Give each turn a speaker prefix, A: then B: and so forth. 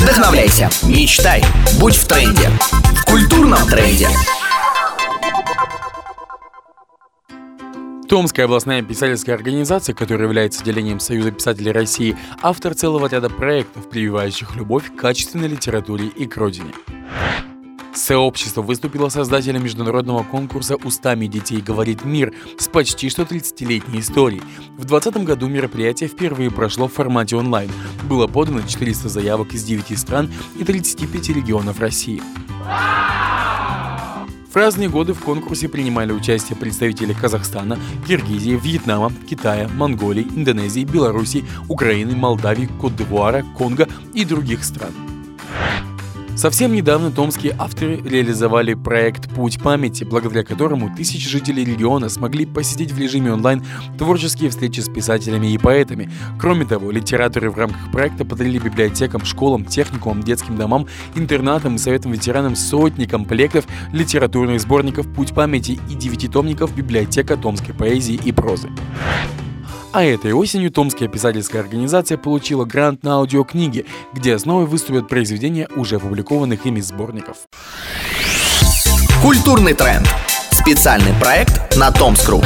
A: Вдохновляйся, мечтай, будь в тренде. В культурном тренде.
B: Томская областная писательская организация, которая является отделением Союза писателей России, автор целого ряда проектов, прививающих любовь к качественной литературе и к родине. Сообщество выступило создателем международного конкурса «Устами детей говорит мир» с почти что 30-летней историей. В 2020 году мероприятие впервые прошло в формате онлайн. Было подано 400 заявок из 9 стран и 35 регионов России. В разные годы в конкурсе принимали участие представители Казахстана, Киргизии, Вьетнама, Китая, Монголии, Индонезии, Беларуси, Украины, Молдавии, Кот-д'Ивуара, Конго и других стран. Совсем недавно томские авторы реализовали проект «Путь памяти», благодаря которому тысячи жителей региона смогли посетить в режиме онлайн творческие встречи с писателями и поэтами. Кроме того, литераторы в рамках проекта подарили библиотекам, школам, техникумам, детским домам, интернатам и советам ветеранам сотни комплектов литературных сборников «Путь памяти» и девятитомников библиотека томской поэзии и прозы. А этой осенью Томская писательская организация получила грант на аудиокниги, где основой выступят произведения уже опубликованных ими сборников.
A: Культурный тренд. Специальный проект на Томскру.